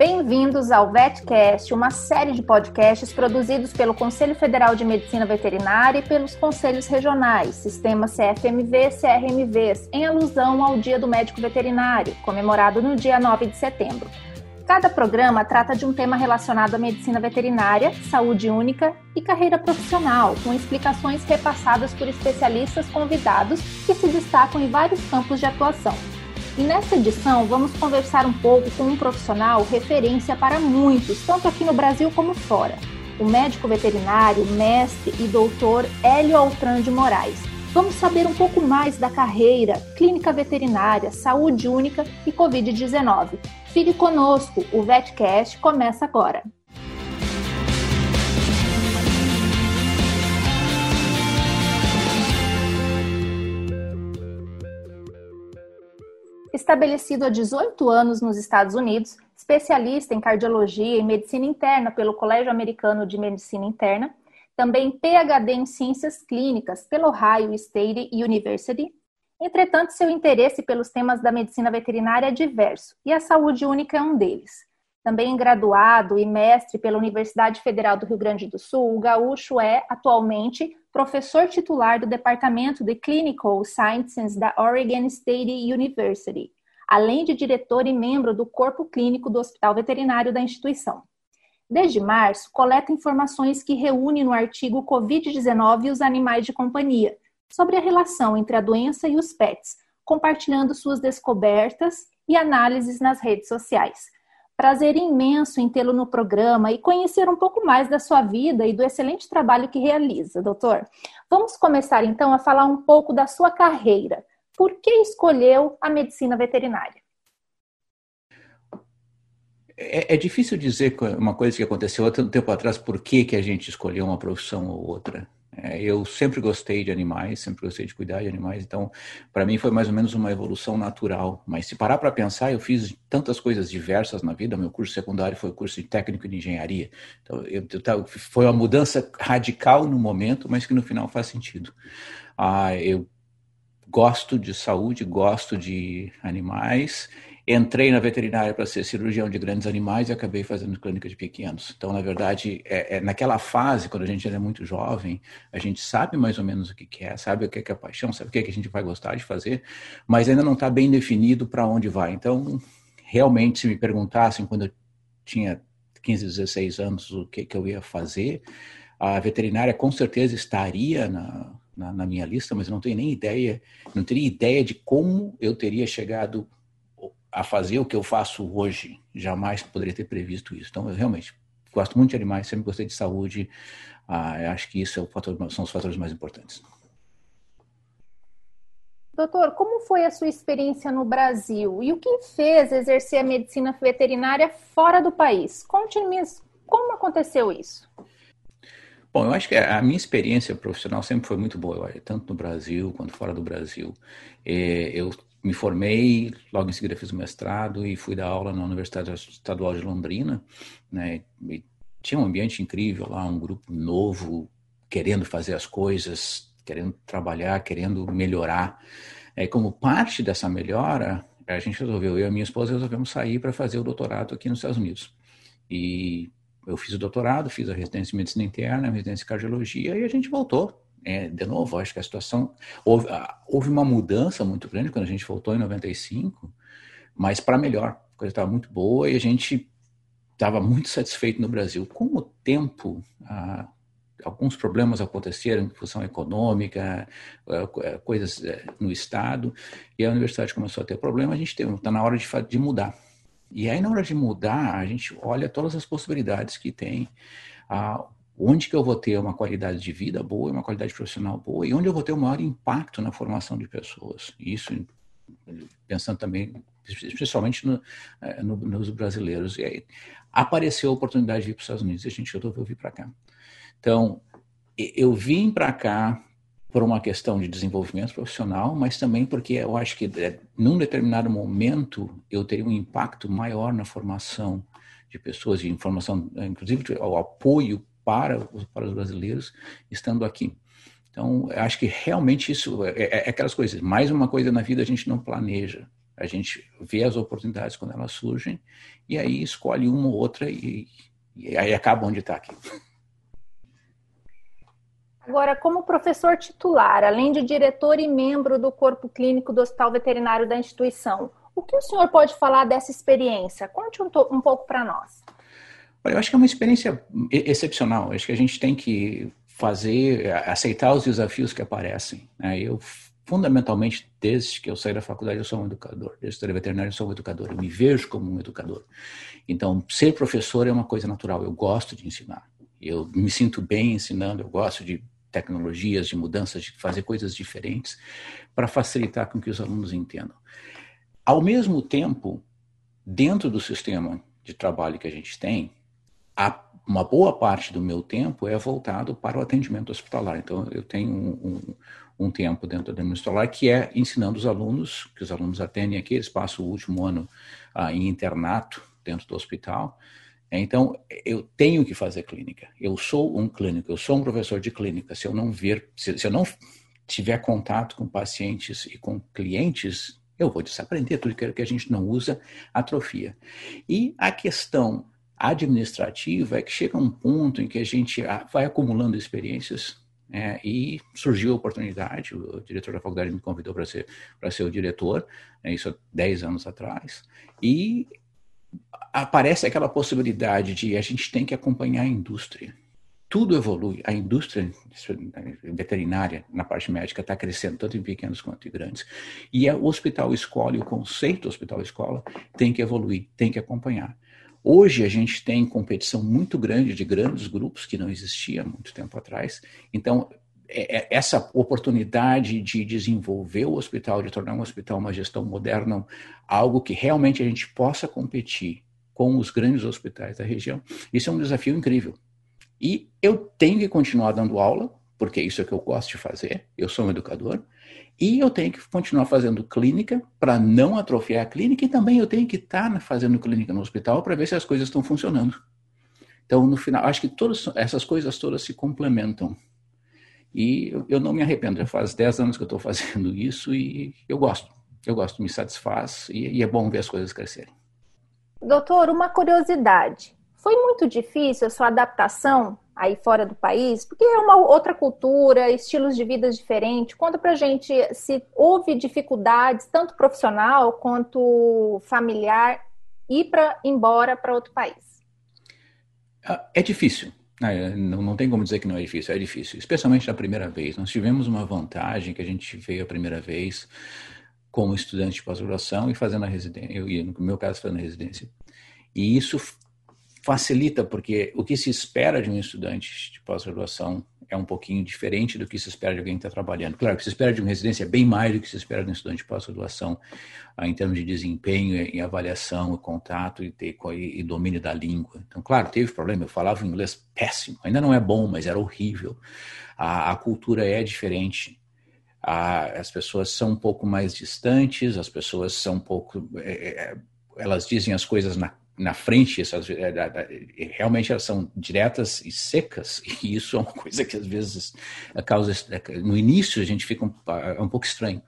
Bem-vindos ao VetCast, uma série de podcasts produzidos pelo Conselho Federal de Medicina Veterinária e pelos conselhos regionais, sistema CFMV e CRMVs, em alusão ao Dia do Médico Veterinário, comemorado no dia 9 de setembro. Cada programa trata de um tema relacionado à medicina veterinária, saúde única e carreira profissional, com explicações repassadas por especialistas convidados que se destacam em vários campos de atuação. E nesta edição vamos conversar um pouco com um profissional referência para muitos, tanto aqui no Brasil como fora. O médico veterinário, mestre e doutor Hélio Altran de Moraes. Vamos saber um pouco mais da carreira, clínica veterinária, saúde única e Covid-19. Fique conosco, o VetCast começa agora. Estabelecido há 18 anos nos Estados Unidos, especialista em cardiologia e medicina interna pelo Colégio Americano de Medicina Interna, também PhD em Ciências Clínicas pelo Ohio State University. Entretanto, seu interesse pelos temas da medicina veterinária é diverso e a saúde única é um deles. Também graduado e mestre pela Universidade Federal do Rio Grande do Sul, o Gaúcho é, atualmente, professor titular do Departamento de Clinical Sciences da Oregon State University, além de diretor e membro do corpo clínico do Hospital Veterinário da instituição. Desde março, coleta informações que reúne no artigo Covid-19 e os animais de companhia, sobre a relação entre a doença e os pets, compartilhando suas descobertas e análises nas redes sociais. Prazer imenso em tê-lo no programa e conhecer um pouco mais da sua vida e do excelente trabalho que realiza, doutor. Vamos começar então a falar um pouco da sua carreira. Por que escolheu a medicina veterinária? É, é, difícil dizer uma coisa que aconteceu há tanto tempo atrás, por que, que a gente escolheu uma profissão ou outra. É, eu sempre gostei de animais, sempre gostei de cuidar de animais, então para mim foi mais ou menos uma evolução natural. Mas se parar para pensar, eu fiz tantas coisas diversas na vida. Meu curso secundário foi o curso de técnico de engenharia. Então eu, eu, foi uma mudança radical no momento, mas que no final faz sentido. Ah, eu gosto de saúde, gosto de animais Entrei na veterinária para ser cirurgião de grandes animais e acabei fazendo clínica de pequenos. Então, na verdade, é, é, naquela fase, quando a gente é muito jovem, a gente sabe mais ou menos o que quer, sabe o que é, paixão, sabe o que, é que a gente vai gostar de fazer, mas ainda não está bem definido para onde vai. Então, realmente, se me perguntassem quando eu tinha 15, 16 anos o que, que eu ia fazer, a veterinária com certeza estaria na, na, na minha lista, mas eu não tenho nem ideia, não teria ideia de como eu teria chegado a fazer o que eu faço hoje. Jamais poderia ter previsto isso. Então, eu realmente gosto muito de animais, sempre gostei de saúde. Ah, acho que isso é fator, são os fatores mais importantes. Doutor, como foi a sua experiência no Brasil e o que fez exercer a medicina veterinária fora do país? Conte-me como aconteceu isso. Bom, eu acho que a minha experiência profissional sempre foi muito boa, tanto no Brasil quanto fora do Brasil. É, eu me formei, logo em seguida fiz o mestrado e fui dar aula na Universidade Estadual de Londrina, né? E tinha um ambiente incrível lá, um grupo novo, querendo fazer as coisas, querendo trabalhar, querendo melhorar. É, como parte dessa melhora, a gente resolveu, eu e a minha esposa resolvemos sair para fazer o doutorado aqui nos Estados Unidos. E eu fiz o doutorado, fiz a residência em medicina interna, a residência em cardiologia e a gente voltou é, de novo, acho que a situação. Houve, houve uma mudança muito grande quando a gente voltou em 95, mas para melhor. A coisa estava muito boa e a gente estava muito satisfeito no Brasil. Com o tempo, ah, alguns problemas aconteceram em função econômica, coisas é, no Estado, e a universidade começou a ter problema. A gente está na hora de, de mudar. E aí, na hora de mudar, a gente olha todas as possibilidades que tem. Ah, onde que eu vou ter uma qualidade de vida boa, uma qualidade profissional boa e onde eu vou ter o maior impacto na formação de pessoas. Isso pensando também, especialmente no, eh, no, nos brasileiros. E aí apareceu a oportunidade de ir para os Estados Unidos e a gente resolveu vir para cá. Então, eu vim para cá por uma questão de desenvolvimento profissional, mas também porque eu acho que eh, num determinado momento eu teria um impacto maior na formação de pessoas, de informação, inclusive o apoio para, para os brasileiros estando aqui. Então, acho que realmente isso é, é, é, aquelas coisas. Mais uma coisa na vida a gente não planeja. A gente vê as oportunidades quando elas surgem e aí escolhe uma ou outra e, e aí acaba onde está aqui. Agora, como professor titular, além de diretor e membro do corpo clínico do Hospital Veterinário da instituição, o que o senhor pode falar dessa experiência? Conte um, um pouco para nós. Eu acho que é uma experiência excepcional. Acho que a gente tem que fazer, aceitar os desafios que aparecem. Né? Eu, fundamentalmente, desde que eu saí da faculdade, eu sou um educador. Desde que eu saí veterinário, eu sou um educador. Eu me vejo como um educador. Então, ser professor é uma coisa natural. Eu gosto de ensinar. Eu me sinto bem ensinando. Eu gosto de tecnologias, de mudanças, de fazer coisas diferentes para facilitar com que os alunos entendam. Ao mesmo tempo, dentro do sistema de trabalho que a gente tem, uma boa parte do meu tempo é voltado para o atendimento hospitalar. Então, eu tenho um, um, um tempo dentro do atendimento hospitalar que é ensinando os alunos, que os alunos atendem aqui, eles passam o último ano ah, em internato dentro do hospital, então, eu tenho que fazer clínica. Eu sou um clínico, eu sou um professor de clínica. Se eu não ver, se, se eu não tiver contato com pacientes e com clientes, eu vou desaprender tudo que a gente não usa, atrofia. E a questão administrativa é que chega um ponto em que a gente ah, vai acumulando experiências é, e surgiu a oportunidade, o diretor da faculdade me convidou para ser, ser o diretor, é, isso há 10 anos atrás, e aparece aquela possibilidade de a gente tem que acompanhar a indústria. Tudo evolui. A indústria veterinária, na parte médica, está crescendo, tanto em pequenos quanto em grandes. E o hospital escola, o conceito hospital escola, tem que evoluir, tem que acompanhar. Hoje a gente tem competição muito grande de grandes grupos que não existia muito tempo atrás. Então, é, é, essa oportunidade de desenvolver o hospital, de tornar um hospital uma gestão moderna, algo que realmente a gente possa competir com os grandes hospitais da região, isso é um desafio incrível. E eu tenho que continuar dando aula, porque isso é que eu gosto de fazer, eu sou um educador, e eu tenho que continuar fazendo clínica para não atrofiar a clínica, e também eu tenho que estar tá fazendo clínica no hospital para ver se as coisas estão funcionando. Então, no final, acho que todas essas coisas todas se complementam. E eu, eu não me arrependo, já faz 10 anos que eu estou fazendo isso e eu gosto. Eu gosto, me satisfaz e, e é bom ver as coisas crescerem. Doutor, uma curiosidade. Foi muito difícil a sua adaptação aí fora do país? Porque é uma outra cultura, estilos de vida diferentes. Conta pra gente se houve dificuldades, tanto profissional quanto familiar, ir para embora para outro país. Ah, é difícil. É, não, não tem como dizer que não é difícil, é difícil, especialmente na primeira vez. Nós tivemos uma vantagem que a gente veio a primeira vez como estudante de pós-graduação e fazendo a residência, eu, no meu caso, fazendo a residência. E isso facilita, porque o que se espera de um estudante de pós-graduação é um pouquinho diferente do que se espera de alguém que está trabalhando. Claro, o que se espera de uma residência é bem mais do que se espera de um estudante de pós-graduação, ah, em termos de desempenho e avaliação, e contato e, ter, e, domínio da língua. Então, claro, teve problema, eu falava inglês péssimo, ainda não é bom, mas era horrível. A, a cultura é diferente. A, as pessoas são um pouco mais distantes, as pessoas são um pouco. É, é elas dizem as coisas na na frente, essas, é, realmente elas são diretas e secas, e isso é uma coisa que às vezes causa. No início a gente fica um, é um pouco estranho.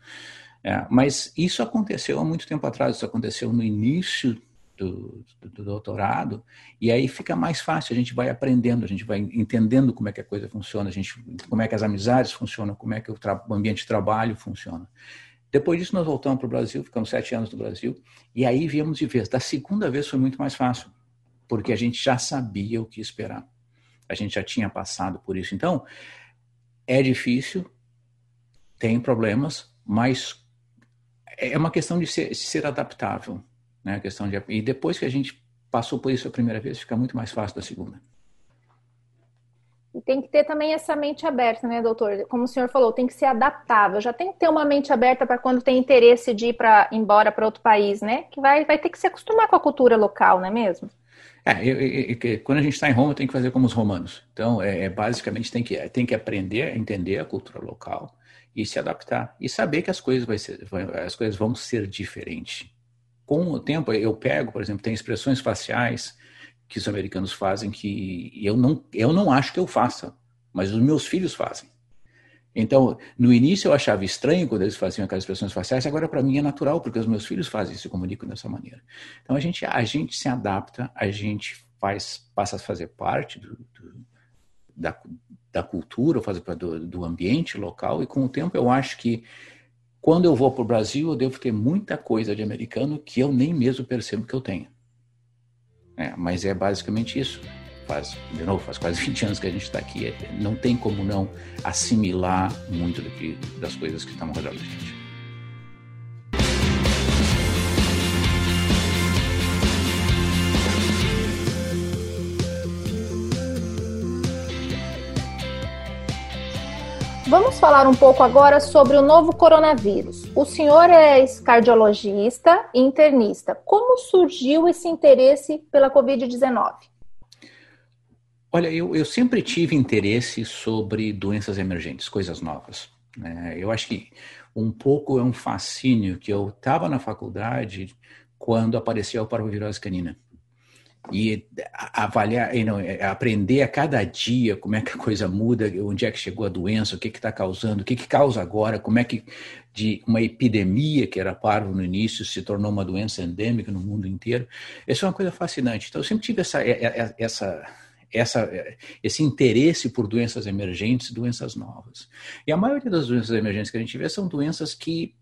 É, mas isso aconteceu há muito tempo atrás, isso aconteceu no início do, do, do, doutorado, e aí fica mais fácil, a gente vai aprendendo, a gente vai entendendo como é que a coisa funciona, a gente, como é que as amizades funcionam, como é que o, o ambiente de trabalho funciona. Depois disso, nós voltamos para o Brasil, ficamos sete anos no Brasil, e aí viemos de vez. Da segunda vez foi muito mais fácil, porque a gente já sabia o que esperar. A gente já tinha passado por isso. Então, é difícil, tem problemas, mas é uma questão de ser, de ser adaptável. Né? A questão de, e depois que a gente passou por isso a primeira vez, fica muito mais fácil da segunda. E tem que ter também essa mente aberta, né, doutor? Como o senhor falou, tem que ser adaptável. Já tem que ter uma mente aberta para quando tem interesse de ir para embora para outro país, né? Que vai, vai ter que se acostumar com a cultura local, não é mesmo? É, eu, eu, eu, quando a gente está em Roma, tem que fazer como os romanos. Então, é, é, basicamente, tem que, tem que aprender a entender a cultura local e se adaptar. E saber que as coisas, vai ser, as coisas vão ser diferentes. Com o tempo, eu pego, por exemplo, tem expressões faciais que os americanos fazem que eu não, eu não acho que eu faça, mas os meus filhos fazem. Então, no início eu achava estranho quando eles faziam aquelas expressões faciais, agora para mim é natural, porque os meus filhos fazem se comunicam dessa maneira. Então a gente, a gente se adapta, a gente faz, passa a fazer parte do, do, da, da cultura, do, do ambiente local, e com o tempo eu acho que quando eu vou para o Brasil, eu devo ter muita coisa de americano que eu nem mesmo percebo que eu tenho. É, mas é basicamente isso faz, de novo, faz quase 20 anos que a gente está aqui, é, não tem como não assimilar muito das coisas que estão ao redor da gente. Vamos falar um pouco agora sobre o novo coronavírus. O senhor é cardiologista e internista. Como surgiu esse interesse pela Covid-19? Olha, eu, eu sempre tive interesse sobre doenças emergentes, coisas novas. Né? Eu acho que um pouco é um fascínio que eu estava na faculdade quando apareceu a parvovirose canina. E avaliar, e não, é, aprender a cada dia como é que a coisa muda, onde é que chegou a doença, o que está causando, o que, que causa agora, como é que de uma epidemia que era parvo no início se tornou uma doença endêmica no mundo inteiro. Isso é uma coisa fascinante. Então, eu sempre tive essa, essa essa, esse interesse por doenças emergentes, doenças novas. E a maioria das doenças emergentes que a gente vê são doenças que, é,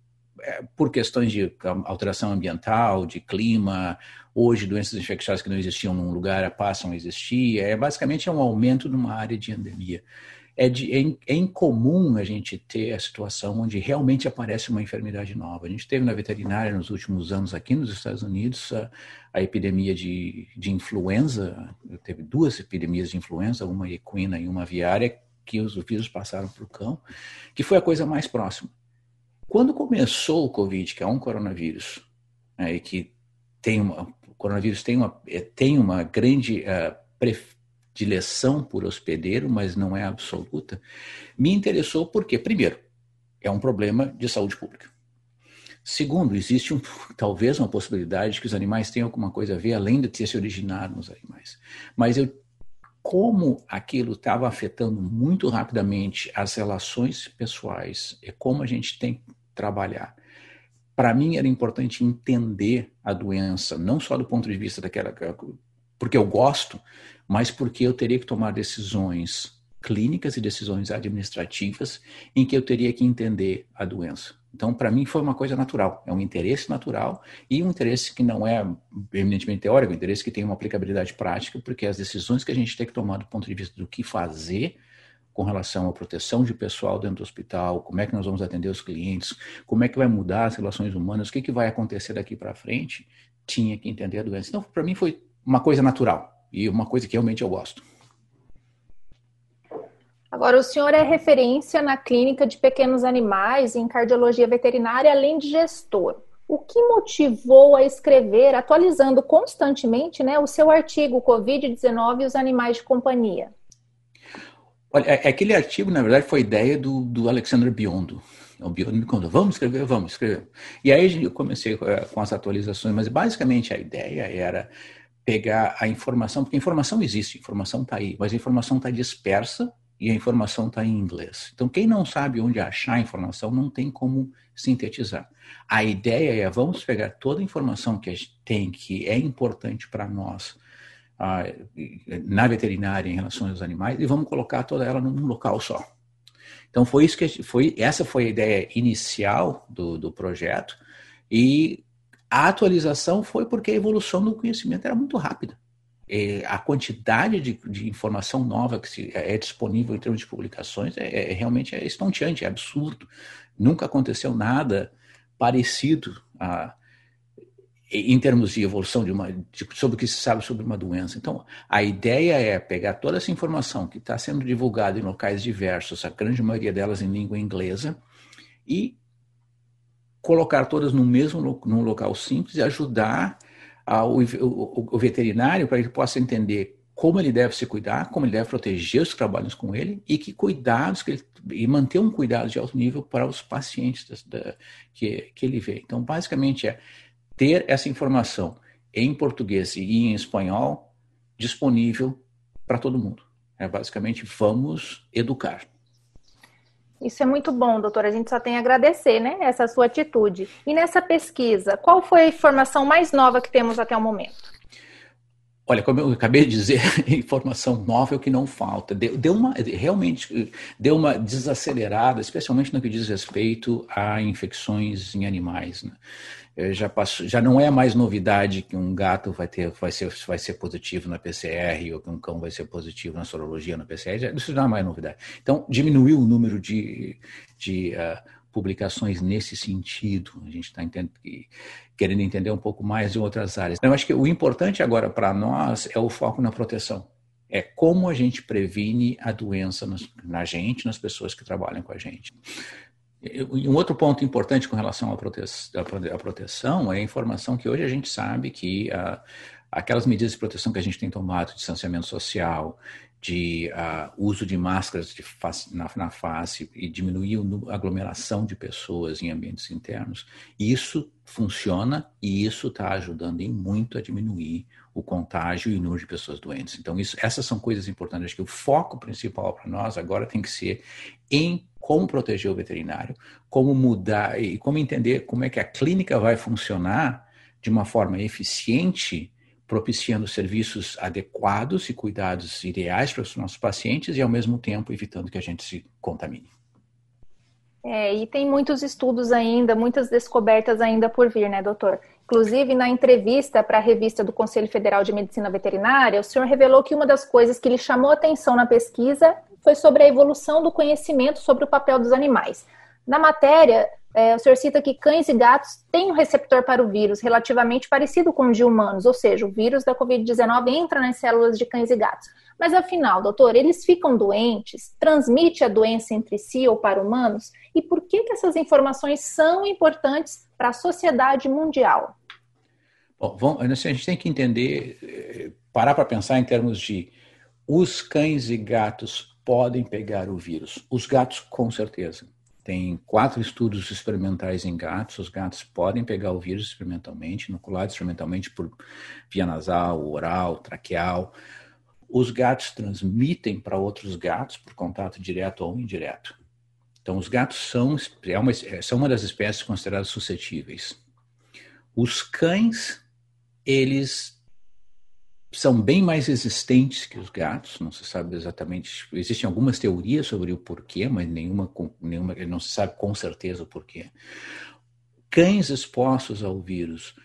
por questões de alteração ambiental, de clima, hoje doenças infecciosas que não existiam num lugar passam a existir, é basicamente é um aumento numa área de endemia é, de, é, é, incomum a gente ter a situação onde realmente aparece uma enfermidade nova. A gente teve na veterinária nos últimos anos aqui nos Estados Unidos a, a epidemia de, de influenza, teve duas epidemias de influenza, uma equina e uma aviária, que os vírus passaram para o cão, que foi a coisa mais próxima. Quando começou o Covid, que é um coronavírus, né, e que tem uma, o coronavírus tem uma, é, tem uma grande uh, dileção por hospedeiro, mas não é absoluta, me interessou porque, primeiro, é um problema de saúde pública. Segundo, existe um, talvez uma possibilidade de que os animais tenham alguma coisa a ver, além de ter se originado nos animais. Mas eu, como aquilo estava afetando muito rapidamente as relações pessoais e como a gente tem trabalhar, para mim era importante entender a doença, não só do ponto de vista daquela. porque eu gosto, mas porque eu teria que tomar decisões clínicas e decisões administrativas em que eu teria que entender a doença. Então, para mim, foi uma coisa natural, é um interesse natural e um interesse que não é eminentemente teórico, é um interesse que tem uma aplicabilidade prática, porque as decisões que a gente tem que tomar do ponto de vista do que fazer com relação à proteção de pessoal dentro do hospital, como é que nós vamos atender os clientes, como é que vai mudar as relações humanas, o que, que vai acontecer daqui para frente, tinha que entender a doença. Então, para mim, foi uma coisa natural e uma coisa que realmente eu gosto. Agora, o senhor é referência na clínica de pequenos animais em cardiologia veterinária, além de gestor. O que motivou a escrever, atualizando constantemente né, o seu artigo Covid-19 e os animais de companhia? Olha, é, aquele artigo, na verdade, foi ideia do, do Alexander Biondo. O Biondo me contou, vamos escrever, vamos escrever. E aí eu comecei eh, com as atualizações, mas basicamente a ideia era pegar a informação, porque a informação existe, a informação está aí, mas a informação está dispersa e a informação está em inglês. Então, quem não sabe onde achar a informação não tem como sintetizar. A ideia é vamos pegar toda a informação que a gente tem, que é importante para nós na veterinária em relação aos animais, e vamos colocar toda ela num local só. Então, foi isso que foi, essa foi a ideia inicial do, do projeto. E a atualização foi porque a evolução do conhecimento era muito rápida. E a quantidade de, de, informação nova que se, é disponível em termos de publicações é, é, realmente é estonteante, é absurdo. Nunca aconteceu nada parecido a, em termos de evolução de uma, de, sobre o que se sabe sobre uma doença. Então, a ideia é pegar toda essa informação que está sendo divulgada em locais diversos, a grande maioria delas em língua inglesa, e colocar todas no mesmo num local simples e ajudar ao, o, o veterinário para que ele possa entender como ele deve se cuidar, como ele deve proteger os que trabalham com ele e que cuidados que ele, e manter um cuidado de alto nível para os pacientes da, da, que, que ele vê. Então, basicamente é ter essa informação em português e em espanhol disponível para todo mundo. É basicamente vamos educar. Isso é muito bom, doutora. A gente só tem a agradecer, né, essa sua atitude. E nessa pesquisa, qual foi a informação mais nova que temos até o momento? Olha, como eu acabei de dizer, informação nova é o que não falta. Deu, deu, uma, realmente deu uma desacelerada, especialmente no que diz respeito a infecções em animais. Né? Já, passou, já não é mais novidade que um gato vai, ter, vai, ser, vai ser positivo na PCR ou que um cão vai ser positivo na sorologia na PCR. Isso não é mais novidade. Então, diminuiu o número de, de uh, publicações nesse sentido. A gente está querendo entender um pouco mais de outras áreas. Eu acho que o importante agora para nós é o foco na proteção. É como a gente previne a doença na gente, nas pessoas que trabalham com a gente. Um outro ponto importante com relação à proteção é a informação que hoje a gente sabe que uh, aquelas medidas de proteção que a gente tem tomado, distanciamento social, de uh, uso de máscaras de face, na, na, face e diminuir a aglomeração de pessoas em ambientes internos, isso funciona e isso está ajudando em muito a diminuir o contágio e o número de pessoas doentes. Então, isso, essas são coisas importantes. Acho que o foco principal para nós agora tem que ser em como proteger o veterinário, como mudar e como entender como é que a clínica vai funcionar de uma forma eficiente propiciando serviços adequados e cuidados ideais para os nossos pacientes e, ao mesmo tempo, evitando que a gente se contamine. É, e tem muitos estudos ainda, muitas descobertas ainda por vir, né, doutor? Inclusive, na entrevista para a revista do Conselho Federal de Medicina Veterinária, o senhor revelou que uma das coisas que lhe chamou atenção na pesquisa foi sobre a evolução do conhecimento sobre o papel dos animais. Na matéria, é, o senhor cita que cães e gatos têm um receptor para o vírus relativamente parecido com o de humanos, ou seja, o vírus da Covid-19 entra nas células de cães e gatos. Mas afinal, doutor, eles ficam doentes? Transmite a doença entre si ou para humanos? E por que, que essas informações são importantes para a sociedade mundial? Bom, vamos, a gente tem que entender, eh, parar para pensar em termos de os cães e gatos podem pegar o vírus. Os gatos, com certeza tem quatro estudos experimentais em gatos. Os gatos podem pegar o vírus experimentalmente, inoculado experimentalmente por via nasal, oral, traqueal. Os gatos transmitem para outros gatos por contato direto ou indireto. Então, os gatos são, é uma, são uma das espécies consideradas suscetíveis. Os cães, eles são bem mais resistentes que os gatos, não se sabe exatamente. Existem algumas teorias sobre o porquê, mas nenhuma, nenhuma não se sabe com certeza o porquê. Cães expostos ao vírus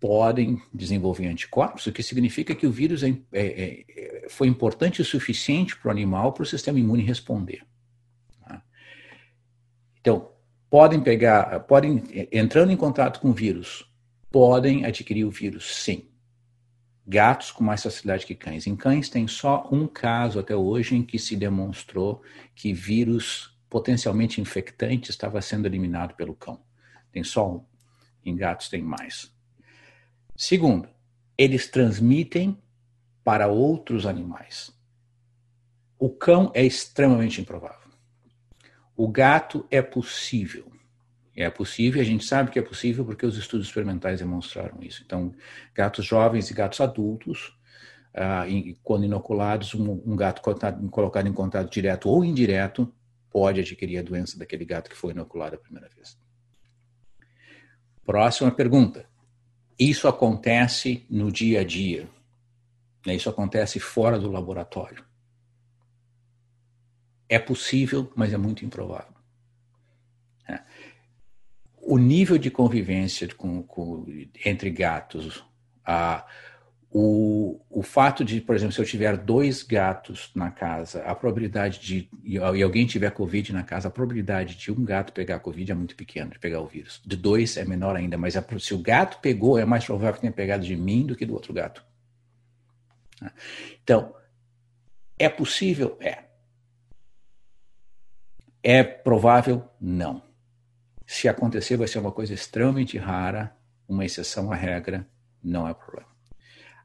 podem desenvolver anticorpos, o que significa que o vírus é, é, é, foi importante o suficiente para o animal para o sistema imune responder. Tá? Então, podem pegar, podem, entrando em contato com o vírus, podem adquirir o vírus, sim gatos com mais facilidade que cães. Em cães tem só um caso até hoje em que se demonstrou que vírus potencialmente infectante estava sendo eliminado pelo cão. Tem só um. Em gatos tem mais. Segundo, eles transmitem para outros animais. O cão é extremamente improvável. O gato é possível. É possível, a gente sabe que é possível porque os estudos experimentais demonstraram isso. Então, gatos jovens e gatos adultos, ah, quando inoculados, um, um gato colocado em contato direto ou indireto pode adquirir a doença daquele gato que foi inoculado a primeira vez. Próxima pergunta. Isso acontece no dia a dia? Né? Isso acontece fora do laboratório? É possível, mas é muito improvável o nível de convivência com, com, entre gatos, o, o fato de, por exemplo, se eu tiver dois gatos na casa, a probabilidade de, e alguém tiver Covid na casa, a probabilidade de um gato pegar Covid é muito pequena, de pegar o vírus. De dois é menor ainda, mas a, se o gato pegou, é mais provável que tenha pegado de mim do que do outro gato. Então, é possível? É. É provável? Não. Se acontecer, vai ser uma coisa extremamente rara, uma exceção à regra, não é problema.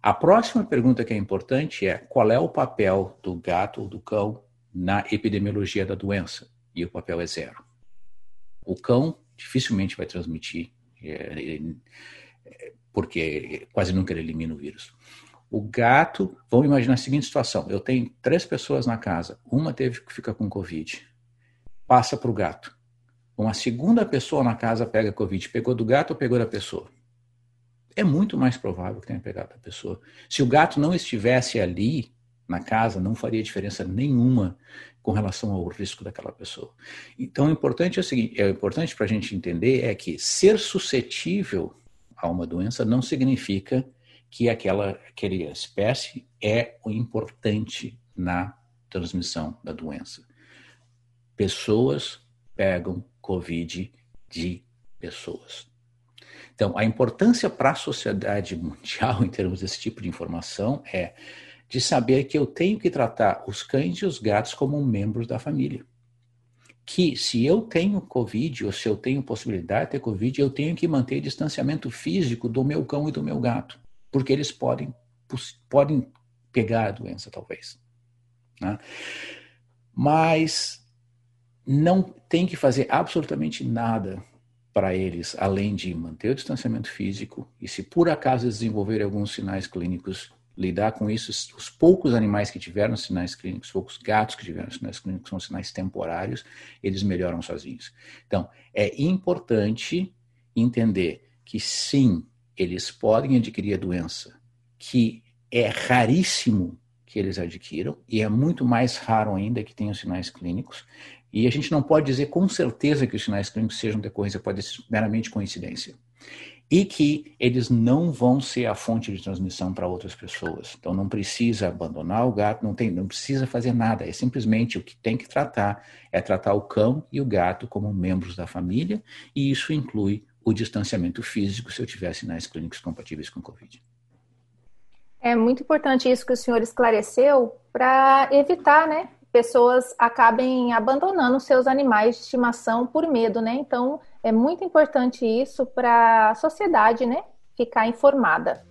A próxima pergunta que é importante é qual é o papel do gato ou do cão na epidemiologia da doença? E o papel é zero. O cão dificilmente vai transmitir, é, porque quase nunca ele elimina o vírus. O gato, vamos imaginar a seguinte situação: eu tenho três pessoas na casa, uma teve que ficar com Covid, passa para o gato. Uma segunda pessoa na casa pega Covid. Pegou do gato ou pegou da pessoa? É muito mais provável que tenha pegado da pessoa. Se o gato não estivesse ali na casa, não faria diferença nenhuma com relação ao risco daquela pessoa. Então, o importante é o seguinte: é importante para a gente entender é que ser suscetível a uma doença não significa que aquela, aquela espécie é o importante na transmissão da doença. Pessoas pegam Covid de pessoas. Então, a importância para a sociedade mundial, em termos desse tipo de informação, é de saber que eu tenho que tratar os cães e os gatos como membros da família. Que se eu tenho Covid, ou se eu tenho possibilidade de ter Covid, eu tenho que manter distanciamento físico do meu cão e do meu gato, porque eles podem, podem pegar a doença, talvez. Né? Mas não tem que fazer absolutamente nada para eles, além de manter o distanciamento físico e, se por acaso desenvolver alguns sinais clínicos, lidar com isso. Os poucos animais que tiveram sinais clínicos, os poucos gatos que tiveram sinais clínicos são sinais temporários, eles melhoram sozinhos. Então, é importante entender que sim, eles podem adquirir a doença, que é raríssimo que eles adquiram, e é muito mais raro ainda que tenham sinais clínicos. E a gente não pode dizer com certeza que os sinais clínicos sejam decorrência, pode ser meramente coincidência e que eles não vão ser a fonte de transmissão para outras pessoas. Então não precisa abandonar o gato, não tem, não precisa fazer nada. É simplesmente o que tem que tratar é tratar o cão e o gato como membros da família e isso inclui o distanciamento físico se eu tiver sinais clínicos compatíveis com COVID. É muito importante isso que o senhor esclareceu para evitar, né, pessoas acabem abandonando seus animais de estimação por medo, né? Então, é muito importante isso para a sociedade, né? Ficar informada.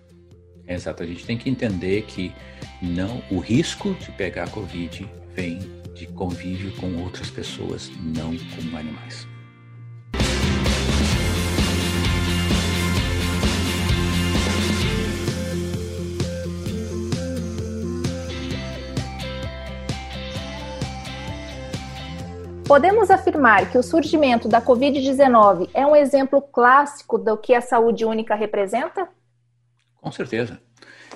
Exato, a gente tem que entender que não o risco de pegar Covid vem de convívio com outras pessoas, não com animais. Podemos afirmar que o surgimento da Covid-19 é um exemplo clássico do que a saúde única representa? Com certeza.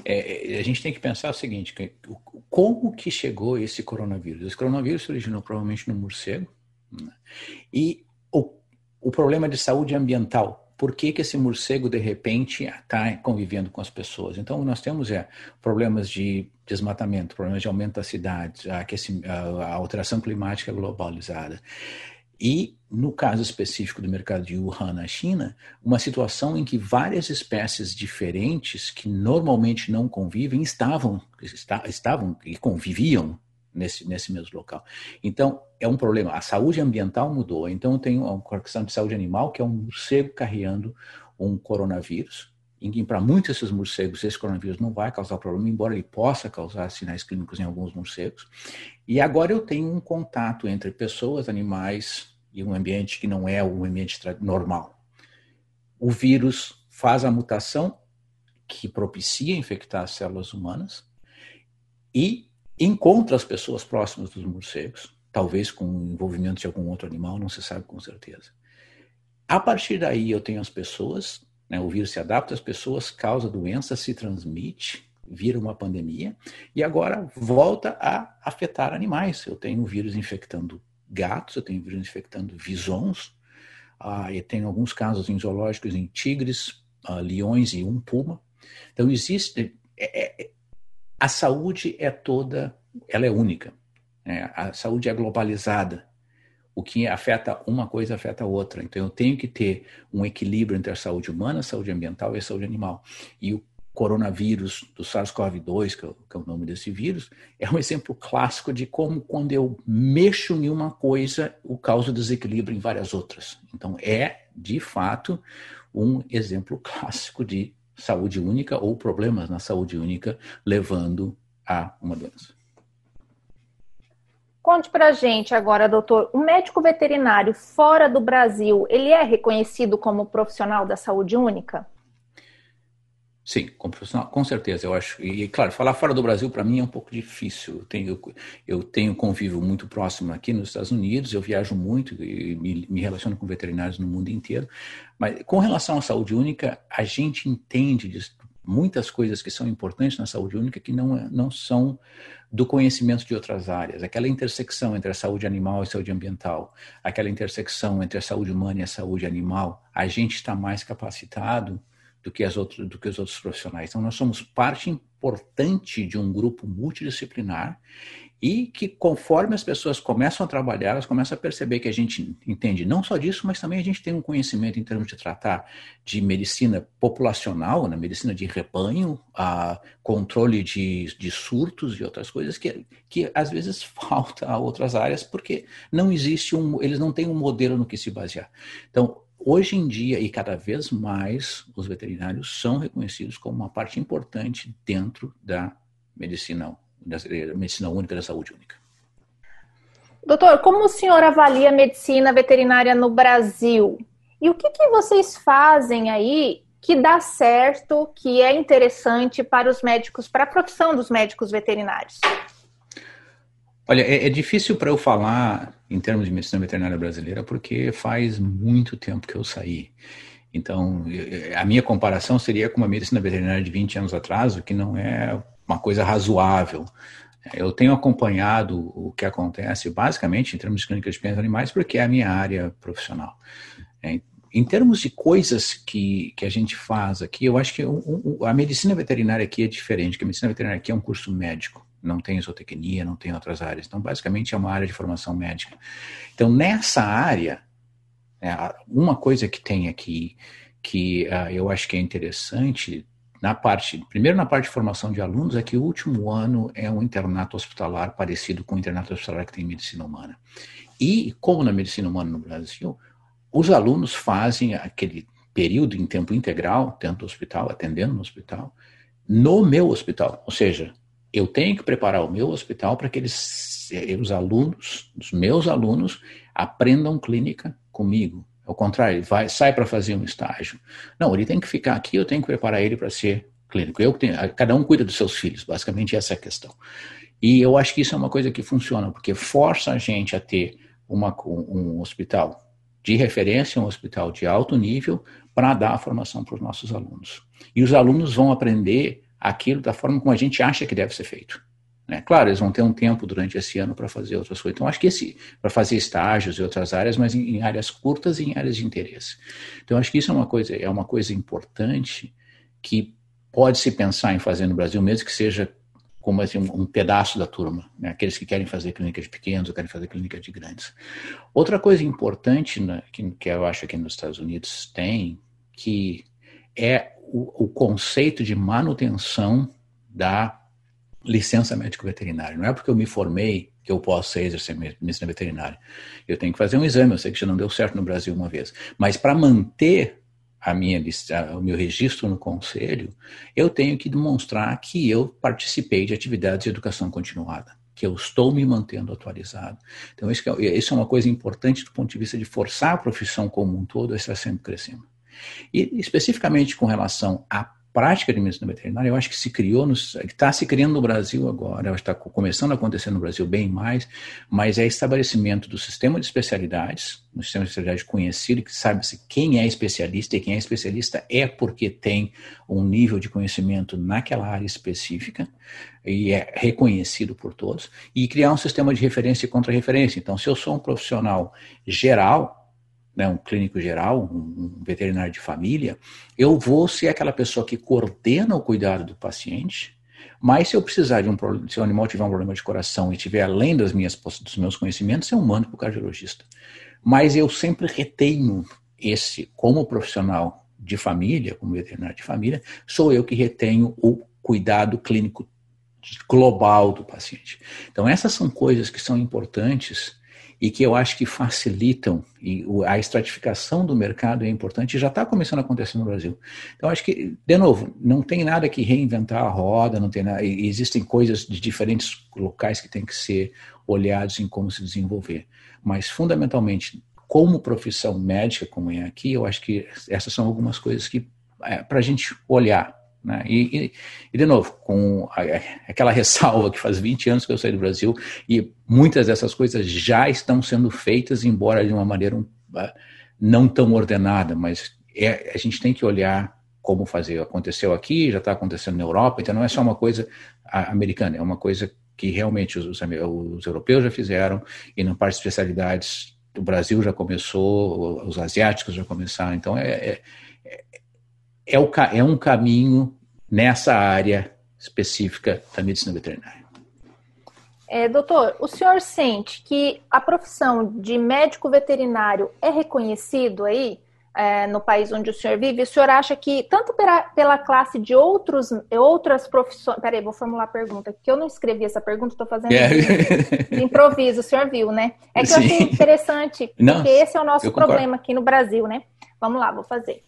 É, a gente tem que pensar o seguinte: que, como que chegou esse coronavírus? Esse coronavírus se originou provavelmente no morcego. Né? E o, o problema de saúde ambiental por que, que esse morcego de repente está convivendo com as pessoas. Então, nós temos é, problemas de desmatamento, problemas de aumento das cidades, a, a alteração climática globalizada. E, no caso específico do mercado de Wuhan, na China, uma situação em que várias espécies diferentes, que normalmente não convivem, estavam, estavam e conviviam nesse, nesse mesmo local. Então, é um problema. A saúde ambiental mudou. Então, tem uma questão de saúde animal, que é um morcego carregando um coronavírus, para muitos desses morcegos esse coronavírus não vai causar problema, embora ele possa causar sinais clínicos em alguns morcegos. E agora eu tenho um contato entre pessoas, animais e um ambiente que não é o ambiente normal. O vírus faz a mutação que propicia infectar as células humanas e encontra as pessoas próximas dos morcegos, talvez com envolvimento de algum outro animal, não se sabe com certeza. A partir daí eu tenho as pessoas, né, o vírus se adapta às pessoas, causa doença, se transmite, vira uma pandemia, e agora volta a afetar animais. Eu tenho o vírus infectando gatos, eu tenho o vírus infectando visons, ah, eu tenho alguns casos em zoológicos em tigres, ah, leões e um puma. Então existe, é, é, a saúde é toda, ela é única. Né? A saúde é globalizada. O que afeta uma coisa afeta a outra. Então eu tenho que ter um equilíbrio entre a saúde humana, a saúde ambiental e a saúde animal. E o coronavírus do SARS-CoV-2, que, é que é o nome desse vírus, é um exemplo clássico de como quando eu mexo em uma coisa, o causa desequilíbrio em várias outras. Então é, de fato, um exemplo clássico de saúde única ou problemas na saúde única levando a uma doença. Conte para gente agora, doutor, o médico veterinário fora do Brasil, ele é reconhecido como profissional da saúde única? Sim, com profissional, com certeza, eu acho. E, claro, falar fora do Brasil para mim é um pouco difícil. Eu tenho, eu tenho convívio muito próximo aqui nos Estados Unidos, eu viajo muito e me, me relaciono com veterinários no mundo inteiro. Mas com relação à saúde única, a gente entende muitas coisas que são importantes na saúde única que não, não são do conhecimento de outras áreas. Aquela intersecção entre a saúde animal e a saúde ambiental, aquela intersecção entre a saúde humana e a saúde animal, a gente está mais capacitado do que, as outras, do que os outros profissionais. Então, nós somos parte importante de um grupo multidisciplinar e que, conforme as pessoas começam a trabalhar, elas começam a perceber que a gente entende não só disso, mas também a gente tem um conhecimento em termos de tratar de medicina populacional, na né, medicina de rebanho, a controle de, de surtos e outras coisas que, que às vezes falta a outras áreas porque não existe um, eles não têm um modelo no que se basear. Então, Hoje em dia, e cada vez mais, os veterinários são reconhecidos como uma parte importante dentro da medicina, da medicina única, da saúde única. Doutor, como o senhor avalia a medicina veterinária no Brasil? E o que, que vocês fazem aí que dá certo, que é interessante para os médicos, para a profissão dos médicos veterinários? Olha, é, é difícil para eu falar em termos de medicina veterinária brasileira porque faz muito tempo que eu saí. Então, a minha comparação seria com uma medicina veterinária de 20 anos atrás, o que não é uma coisa razoável. Eu tenho acompanhado o que acontece basicamente em termos de clínicas de pequenos animais porque é a minha área profissional. É, em termos de coisas que, que a gente faz aqui, eu acho que a medicina veterinária aqui é diferente, porque a medicina veterinária aqui é um curso médico não tem zootecnia, não tem outras áreas. Então, basicamente, é uma área de formação médica. Então, nessa área, é, uma coisa que tem aqui que uh, eu acho que é interessante na parte, primeiro na parte de formação de alunos, é que o último ano é um internato hospitalar parecido com o internato hospitalar que tem em medicina humana. E, como na medicina humana no Brasil, os alunos fazem aquele período em tempo integral, dentro do hospital, atendendo no hospital, no meu hospital. Ou seja, eu tenho que preparar o meu hospital para que eles, eh, os alunos, os meus alunos, aprendam clínica comigo. Ao contrário, ele vai, sai para fazer um estágio. Não, ele tem que ficar aqui, eu tenho que preparar ele para ser clínico. Eu tenho, cada um cuida dos seus filhos, basicamente essa é a questão. E eu acho que isso é uma coisa que funciona, porque força a gente a ter uma, um hospital de referência, um hospital de alto nível, para dar a formação para os nossos alunos. E os alunos vão aprender aquilo da forma como a gente acha que deve ser feito. Né? Claro, eles vão ter um tempo durante esse ano para fazer outras coisas. Então, acho que esse, para fazer estágios e outras áreas, mas em, em, áreas curtas e em áreas de interesse. Então, acho que isso é uma coisa, é uma coisa importante que pode se pensar em fazer no Brasil, mesmo que seja como assim, um, pedaço da turma, né? aqueles que querem fazer clínicas de pequenos ou querem fazer clínicas de grandes. Outra coisa importante né, que, que eu acho que nos Estados Unidos tem, que é o, o conceito de manutenção da licença médico-veterinária. Não é porque eu me formei que eu posso exercer medicina veterinária. Eu tenho que fazer um exame, eu sei que já não deu certo no Brasil uma vez. Mas para manter a minha o meu registro no conselho, eu tenho que demonstrar que eu participei de atividades de educação continuada, que eu estou me mantendo atualizado. Então, isso é, isso é uma coisa importante do ponto de vista de forçar a profissão como um todo a estar sempre crescendo. E especificamente com relação à prática de medicina veterinária, eu acho que se criou, está se criando no Brasil agora, está começando a acontecer no Brasil bem mais, mas é estabelecimento do sistema de especialidades, um sistema de especialidade conhecido, que sabe-se quem é especialista, e quem é especialista é porque tem um nível de conhecimento naquela área específica, e é reconhecido por todos, e criar um sistema de referência e contra-referência. Então, se eu sou um profissional geral, né, um clínico geral, um, um veterinário de família, eu vou ser aquela pessoa que coordena o cuidado do paciente, mas se eu precisar de um problema, se o animal tiver um problema de coração e tiver além das minhas, dos meus conhecimentos, eu mando para o cardiologista. Mas eu sempre retenho esse, como profissional de família, como veterinário de família, sou eu que retenho o cuidado clínico global do paciente. Então essas são coisas que são importantes e que eu acho que facilitam, e a estratificação do mercado é importante e já está começando a acontecer no Brasil. Então, acho que, de novo, não tem nada que reinventar a roda, não tem nada, existem coisas de diferentes locais que têm que ser olhados em como se desenvolver. Mas, fundamentalmente, como profissão médica, como é aqui, eu acho que essas são algumas coisas que, é, para a gente olhar Né? E, e, e, de novo, com a, aquela ressalva que faz 20 anos que eu saí do Brasil e muitas dessas coisas já estão sendo feitas, embora de uma maneira um, ah, não tão ordenada, mas é, a gente tem que olhar como fazer. Aconteceu aqui, já está acontecendo na Europa, então não é só uma coisa americana, é uma coisa que realmente os, os europeus já fizeram e na parte de especialidades o Brasil já começou, os asiáticos já começaram, então é, é, é, o, é um caminho nessa área específica da medicina veterinária. É, doutor, o senhor sente que a profissão de médico veterinário é reconhecido aí é, no país onde o senhor vive? O senhor acha que, tanto pela, pela classe de outros, outras profissões. Peraí, vou formular a pergunta, que eu não escrevi essa pergunta, estou fazendo. É. de, improviso, o senhor viu, né? É que Sim. eu achei interessante, porque não, esse é o nosso problema aqui no Brasil, né? Vamos lá, vou fazer.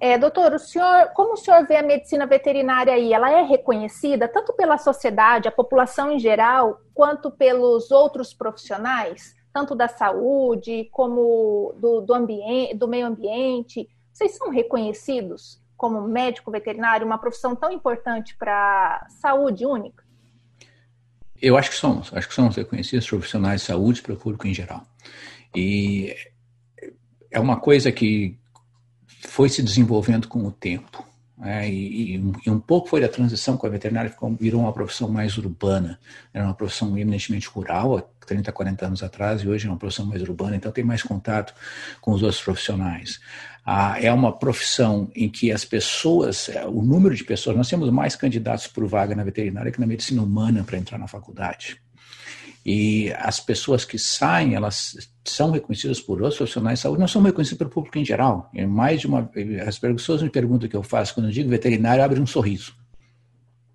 É, doutor, o senhor, como o senhor vê a medicina veterinária aí? Ela é reconhecida tanto pela sociedade, a população em geral, quanto pelos outros profissionais? tanto da saúde como do, do, ambiente, do meio ambiente, vocês são reconhecidos como médico veterinário, uma profissão tão importante para a saúde única? Eu acho que somos. Acho que somos reconhecidos profissionais de saúde para o público em geral. E é uma coisa que foi se desenvolvendo com o tempo. É, e, e, um pouco foi da transição com a veterinária, ficou, virou uma profissão mais urbana. Era uma profissão eminentemente rural há 30, 40 anos atrás, e hoje é uma profissão mais urbana, então tem mais contato com os outros profissionais. Ah, é uma profissão em que as pessoas, é, o número de pessoas, nós temos mais candidatos por vaga na veterinária que na medicina humana para entrar na faculdade. E as pessoas que saem, elas são reconhecidas por outros profissionais de saúde, não são reconhecidas pelo público em geral. É mais de uma, as pessoas me perguntam o que eu faço quando eu digo veterinário, abre um sorriso.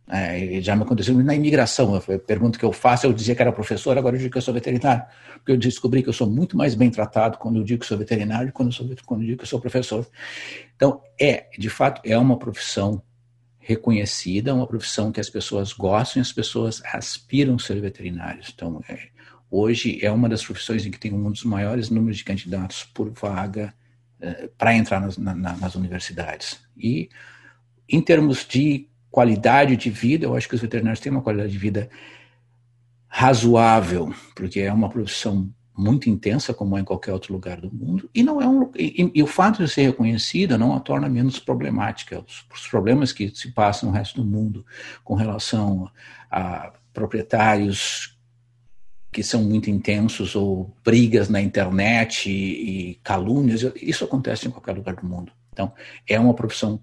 É, já me aconteceu na imigração, a pergunta que eu faço, eu dizia que era professor, agora eu digo que eu sou veterinário, porque eu descobri que eu sou muito mais bem tratado quando eu digo que sou veterinário eu, sou, quando eu digo que eu sou professor. Então, é, de fato, é uma profissão reconhecida, uma profissão que as pessoas gostam e as pessoas aspiram ser veterinários. Então, é, hoje é uma das profissões em que tem um dos maiores números de candidatos por vaga é, para entrar nas, na, nas universidades. E, em termos de qualidade de vida, eu acho que os veterinários têm uma qualidade de vida razoável, porque é uma profissão muito intensa, como é em qualquer outro lugar do mundo, e não é um e, e o fato de ser reconhecida não a torna menos problemática. Os, os, problemas que se passam no resto do mundo com relação a proprietários que são muito intensos ou brigas na internet e, e calúnias, isso acontece em qualquer lugar do mundo. Então, é uma profissão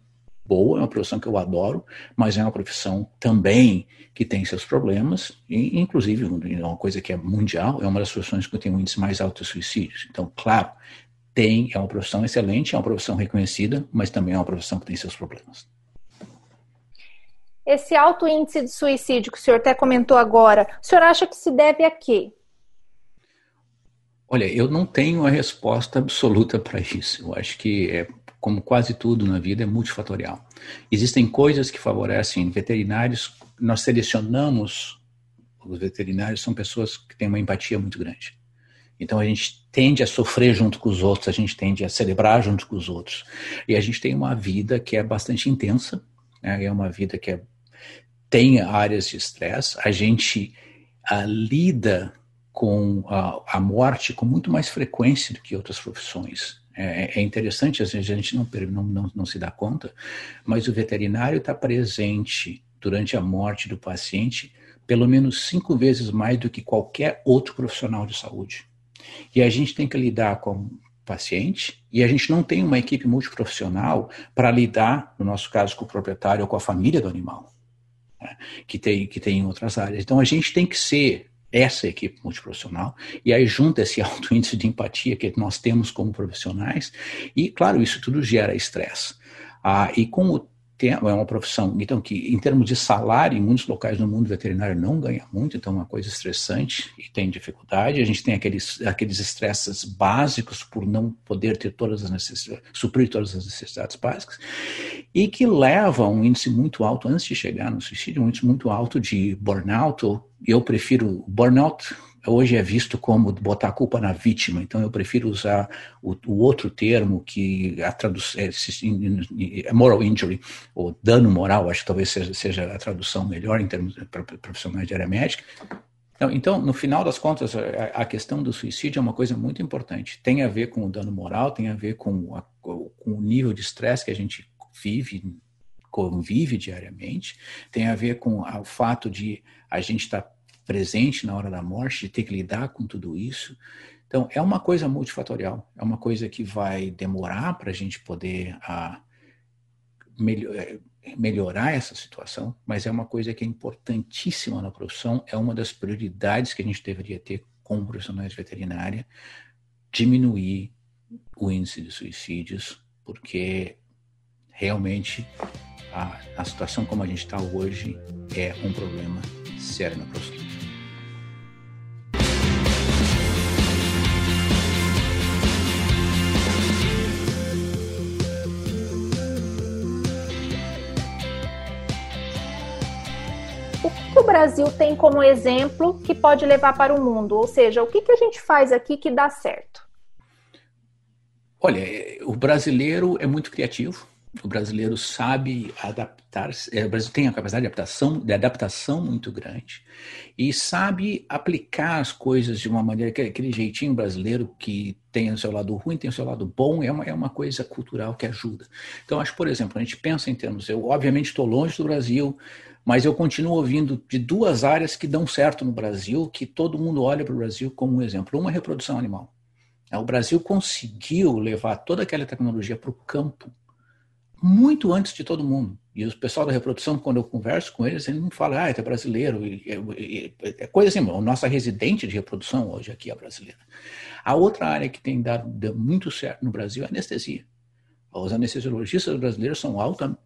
boa, é uma profissão que eu adoro, mas é uma profissão também que tem seus problemas, e inclusive é uma coisa que é mundial, é uma das profissões que tem um índice mais alto de suicídios. Então, claro, tem, é uma profissão excelente, é uma profissão reconhecida, mas também é uma profissão que tem seus problemas. Esse alto índice de suicídio que o senhor até comentou agora, o senhor acha que se deve a quê? Olha, eu não tenho a resposta absoluta para isso. Eu acho que é como quase tudo na vida, é multifatorial. Existem coisas que favorecem veterinários. Nós selecionamos os veterinários são pessoas que têm uma empatia muito grande. Então a gente tende a sofrer junto com os outros, a gente tende a celebrar junto com os outros. E a gente tem uma vida que é bastante intensa, né? é uma vida que é, tem áreas de estresse. A gente a, lida com a, a morte com muito mais frequência do que outras profissões. É, é, interessante, às vezes a gente não, não, não, não se dá conta, mas o veterinário está presente durante a morte do paciente pelo menos cinco vezes mais do que qualquer outro profissional de saúde. E a gente tem que lidar com o paciente e a gente não tem uma equipe multiprofissional para lidar, no nosso caso, com o proprietário ou com a família do animal, né, que, tem, que tem em outras áreas. Então a gente tem que ser essa equipe multiprofissional, e aí junta esse alto índice de empatia que nós temos como profissionais, e claro, isso tudo gera estresse. Ah, e com o é uma profissão, então, que em termos de salário, em muitos locais no mundo veterinário não ganha muito, então é uma coisa estressante e tem dificuldade. A gente tem aqueles, aqueles estresses básicos por não poder ter todas as necessidades, suprir todas as necessidades básicas. e que leva a um índice muito alto, antes de chegar no suicídio, um índice muito alto de burnout. Eu prefiro burnout, hoje é visto como botar a culpa na vítima, então eu prefiro usar o, o outro termo que a tradução é, é, moral injury, ou dano moral, acho que talvez seja, seja a tradução melhor em termos para profissionais de área médica. Então, no final das contas, a, questão do suicídio é uma coisa muito importante. Tem a ver com o dano moral, tem a ver com, a, com o nível de estresse que a gente vive, convive diariamente, tem a ver com o fato de a gente estar tá presente na hora da morte, de ter que lidar com tudo isso. Então, é uma coisa multifatorial, é uma coisa que vai demorar para a gente poder a, ah, melhor, eh, melhorar essa situação, mas é uma coisa que é importantíssima na profissão, é uma das prioridades que a gente deveria ter como profissionais de veterinária, diminuir o índice de suicídios, porque realmente a, a situação como a gente está hoje é um problema sério na profissão. O Brasil tem como exemplo que pode levar para o mundo? Ou seja, o que, que a gente faz aqui que dá certo? Olha, o brasileiro é muito criativo o brasileiro sabe adaptar, é, o Brasil tem a capacidade de adaptação, de adaptação muito grande e sabe aplicar as coisas de uma maneira, aquele jeitinho brasileiro que tem o seu lado ruim, tem o seu lado bom, é uma, é uma coisa cultural que ajuda. Então, acho, por exemplo, a gente pensa em termos, eu obviamente estou longe do Brasil, mas eu continuo ouvindo de duas áreas que dão certo no Brasil, que todo mundo olha para o Brasil como um exemplo. Uma é reprodução animal. O Brasil conseguiu levar toda aquela tecnologia para o campo muito antes de todo mundo. E o pessoal da reprodução, quando eu converso com eles, eles não falam, ah, é brasileiro. É coisa assim, a nossa residente de reprodução hoje aqui é brasileira. A outra área que tem dado muito certo no Brasil é a anestesia. Os anestesiologistas brasileiros são alta,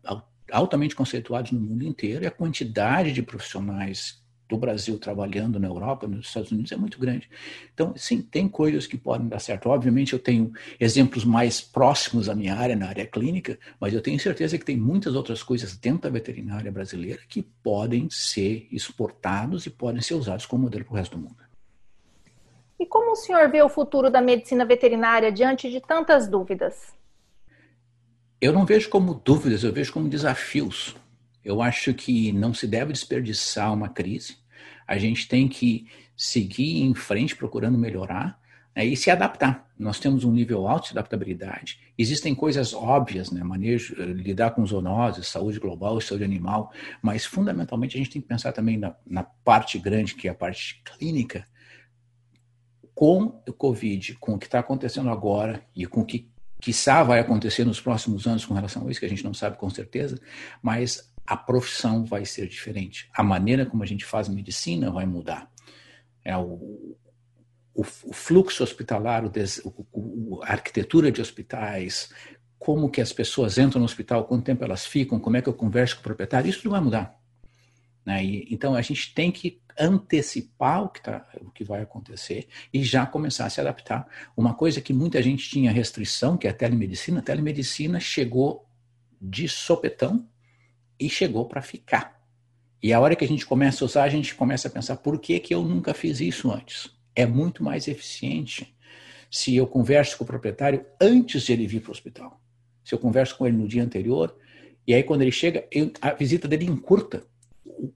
altamente conceituados no mundo inteiro e a quantidade de profissionais do Brasil trabalhando na Europa, nos Estados Unidos, é muito grande. Então, sim, tem coisas que podem dar certo. Obviamente, eu tenho exemplos mais próximos à minha área, na área clínica, mas eu tenho certeza que tem muitas outras coisas dentro da veterinária brasileira que podem ser exportados e podem ser usados como modelo para o resto do mundo. E como o senhor vê o futuro da medicina veterinária diante de tantas dúvidas? Eu não vejo como dúvidas, eu vejo como desafios eu acho que não se deve desperdiçar uma crise. A gente tem que seguir em frente procurando melhorar né, e se adaptar. Nós temos um nível alto de adaptabilidade. Existem coisas óbvias, né, manejo, eh, lidar com zoonoses, saúde global, saúde animal, mas fundamentalmente a gente tem que pensar também na, na parte grande, que é a parte clínica, com o Covid, com o que está acontecendo agora e com o que quiçá vai acontecer nos próximos anos com relação a isso, que a gente não sabe com certeza, mas a profissão vai ser diferente. A maneira como a gente faz medicina vai mudar. É, o, o, o fluxo hospitalar, o, a arquitetura de hospitais, como que as pessoas entram no hospital, quanto tempo elas ficam, como é que eu converso com o proprietário, isso não vai mudar. Né? E, então a gente tem que antecipar o que, tá, o que vai acontecer e já começar a se adaptar. Uma coisa que muita gente tinha restrição, que é a telemedicina, a telemedicina chegou de sopetão e chegou para ficar. E a hora que a gente começa a usar, a gente começa a pensar por que, que eu nunca fiz isso antes. É muito mais eficiente se eu converso com o proprietário antes de ele vir para o hospital. Se eu converso com ele no dia anterior, e aí quando ele chega, eu, a visita dele encurta.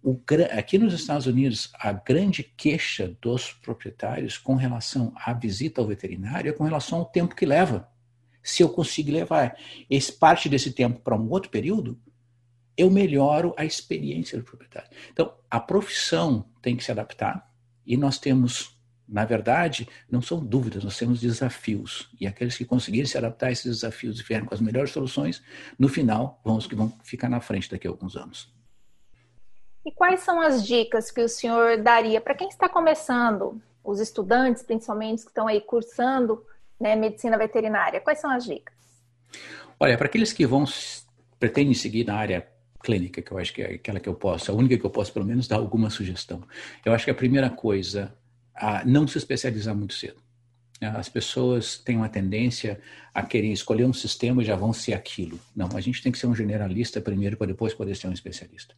O, aqui nos Estados Unidos, a grande queixa dos proprietários com relação à visita ao veterinário é com relação ao tempo que leva. Se eu conseguir levar esse, parte desse tempo para um outro período, eu melhoro a experiência do proprietário. Então, a profissão tem que se adaptar e nós temos, na verdade, não são dúvidas, nós temos desafios. E aqueles que conseguirem se adaptar a esses desafios e vierem com as melhores soluções, no final, vão os que vão ficar na frente daqui a alguns anos. E quais são as dicas que o senhor daria para quem está começando, os estudantes, principalmente, que estão aí cursando né, medicina veterinária? Quais são as dicas? Olha, para aqueles que vão pretendem seguir na área clínica, que eu acho que é aquela que eu posso, a única que eu posso pelo menos dar alguma sugestão. Eu acho que a primeira coisa, a não se especializar muito cedo. As pessoas têm uma tendência a querer escolher um sistema e já vão ser aquilo. Não, a gente tem que ser um generalista primeiro para depois poder ser um especialista.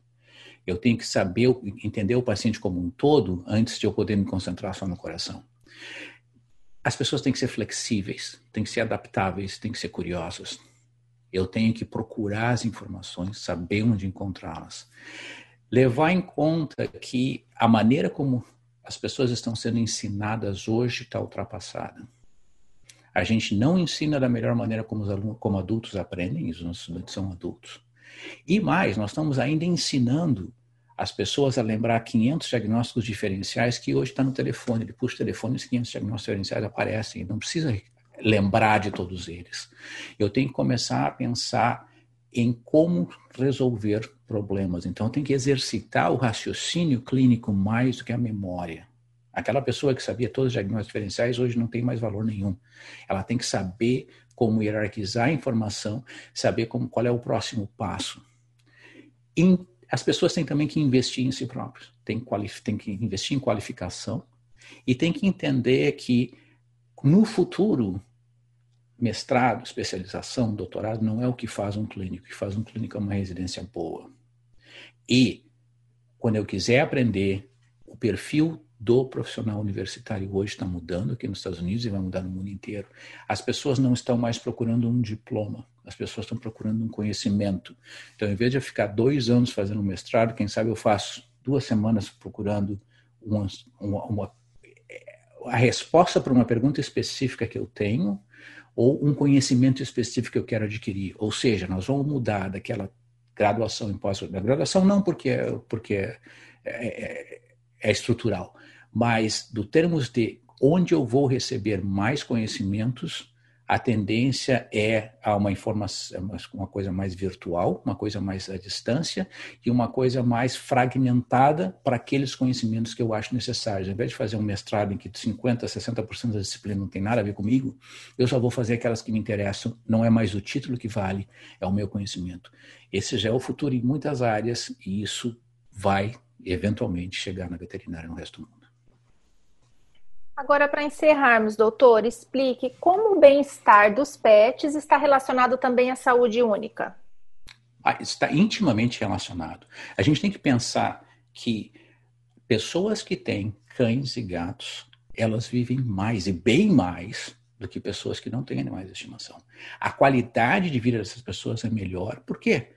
Eu tenho que saber, entender o paciente como um todo antes de eu poder me concentrar só no coração. As pessoas têm que ser flexíveis, têm que ser adaptáveis, têm que ser curiosas. Eu tenho que procurar as informações, saber onde encontrá-las. Levar em conta que a maneira como as pessoas estão sendo ensinadas hoje está ultrapassada. A gente não ensina da melhor maneira como os alunos, como adultos aprendem, os nossos estudantes são adultos. E mais, nós estamos ainda ensinando as pessoas a lembrar 500 diagnósticos diferenciais que hoje está no telefone. Ele puxa o telefone e os 500 diagnósticos diferenciais aparecem. Não precisa lembrar de todos eles. Eu tenho que começar a pensar em como resolver problemas. Então, tenho que exercitar o raciocínio clínico mais do que a memória. Aquela pessoa que sabia todos os diagnósticos diferenciais hoje não tem mais valor nenhum. Ela tem que saber como hierarquizar a informação, saber como, qual é o próximo passo. As pessoas têm também que investir em si próprios, tem, tem que investir em qualificação e tem que entender que no futuro mestrado, especialização, doutorado não é o que faz um clínico. O que faz um clínico é uma residência boa. E quando eu quiser aprender o perfil do profissional universitário hoje está mudando aqui nos Estados Unidos e vai mudar no mundo inteiro. As pessoas não estão mais procurando um diploma, as pessoas estão procurando um conhecimento. Então, em vez de eu ficar dois anos fazendo um mestrado, quem sabe eu faço duas semanas procurando uma, uma, uma a resposta para uma pergunta específica que eu tenho ou um conhecimento específico que eu quero adquirir. Ou seja, nós vamos mudar daquela graduação em pós-graduação, não porque, porque é, é, é estrutural, mas do termos de onde eu vou receber mais conhecimentos, a tendência é a uma informação, uma coisa mais virtual, uma coisa mais à distância e uma coisa mais fragmentada para aqueles conhecimentos que eu acho necessários. Ao invés de fazer um mestrado em que 50, 60% da disciplina não tem nada a ver comigo, eu só vou fazer aquelas que me interessam. Não é mais o título que vale, é o meu conhecimento. Esse já é o futuro em muitas áreas e isso vai eventualmente chegar na veterinária no resto do mundo. Agora, para encerrarmos, doutor, explique como o bem-estar dos pets está relacionado também à saúde única. Ah, está intimamente relacionado. A gente tem que pensar que pessoas que têm cães e gatos, elas vivem mais e bem mais do que pessoas que não têm animais de estimação. A qualidade de vida dessas pessoas é melhor. Por quê?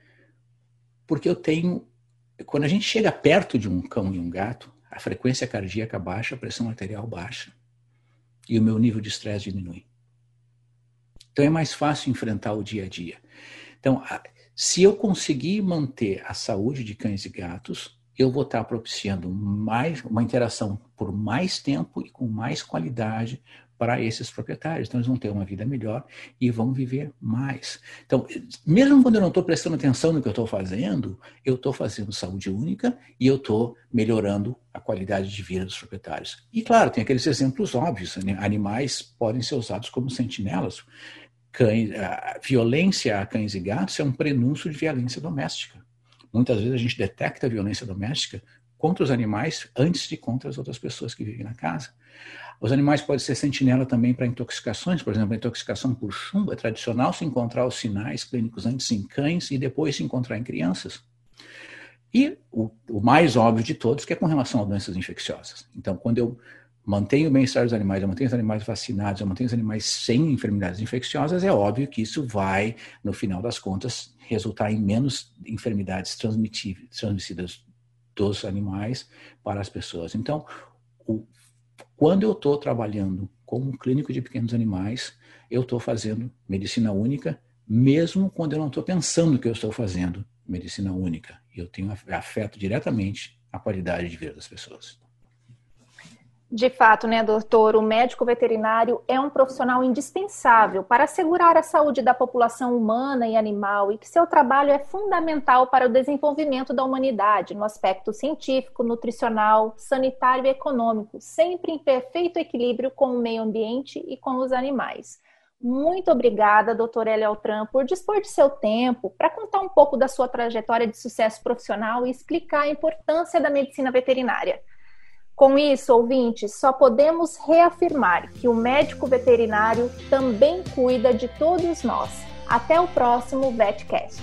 Porque eu tenho. Quando a gente chega perto de um cão e um gato, a frequência cardíaca baixa, a pressão arterial baixa e o meu nível de estresse diminui. Então é mais fácil enfrentar o dia a dia. Então, se eu conseguir manter a saúde de cães e gatos, eu vou estar propiciando mais uma interação por mais tempo e com mais qualidade para esses proprietários. Então, eles vão ter uma vida melhor e vão viver mais. Então, mesmo quando eu não estou prestando atenção no que eu estou fazendo, eu estou fazendo saúde única e eu estou melhorando a qualidade de vida dos proprietários. E, claro, tem aqueles exemplos óbvios: né? animais podem ser usados como sentinelas. Cães, a violência a cães e gatos é um prenúncio de violência doméstica. Muitas vezes a gente detecta a violência doméstica contra os animais antes de contra as outras pessoas que vivem na casa. Os animais podem ser sentinela também para intoxicações, por exemplo, a intoxicação por chumbo é tradicional se encontrar os sinais clínicos antes em cães e depois se encontrar em crianças. E o, o mais óbvio de todos, que é com relação a doenças infecciosas. Então, quando eu mantenho o bem-estar dos animais, eu mantenho os animais vacinados, eu mantenho os animais sem enfermidades infecciosas, é óbvio que isso vai, no final das contas, resultar em menos enfermidades transmitidas dos animais para as pessoas. Então, o quando eu estou trabalhando como clínico de pequenos animais, eu estou fazendo medicina única, mesmo quando eu não estou pensando que eu estou fazendo medicina única. Eu tenho afeto diretamente a qualidade de vida das pessoas. De fato, né, doutor, o médico veterinário é um profissional indispensável para assegurar a saúde da população humana e animal e que seu trabalho é fundamental para o desenvolvimento da humanidade no aspecto científico, nutricional, sanitário e econômico, sempre em perfeito equilíbrio com o meio ambiente e com os animais. Muito obrigada, doutor Elieltran, por dispor de seu tempo para contar um pouco da sua trajetória de sucesso profissional e explicar a importância da medicina veterinária. Com isso, ouvintes, só podemos reafirmar que o médico veterinário também cuida de todos nós. Até o próximo VetCast.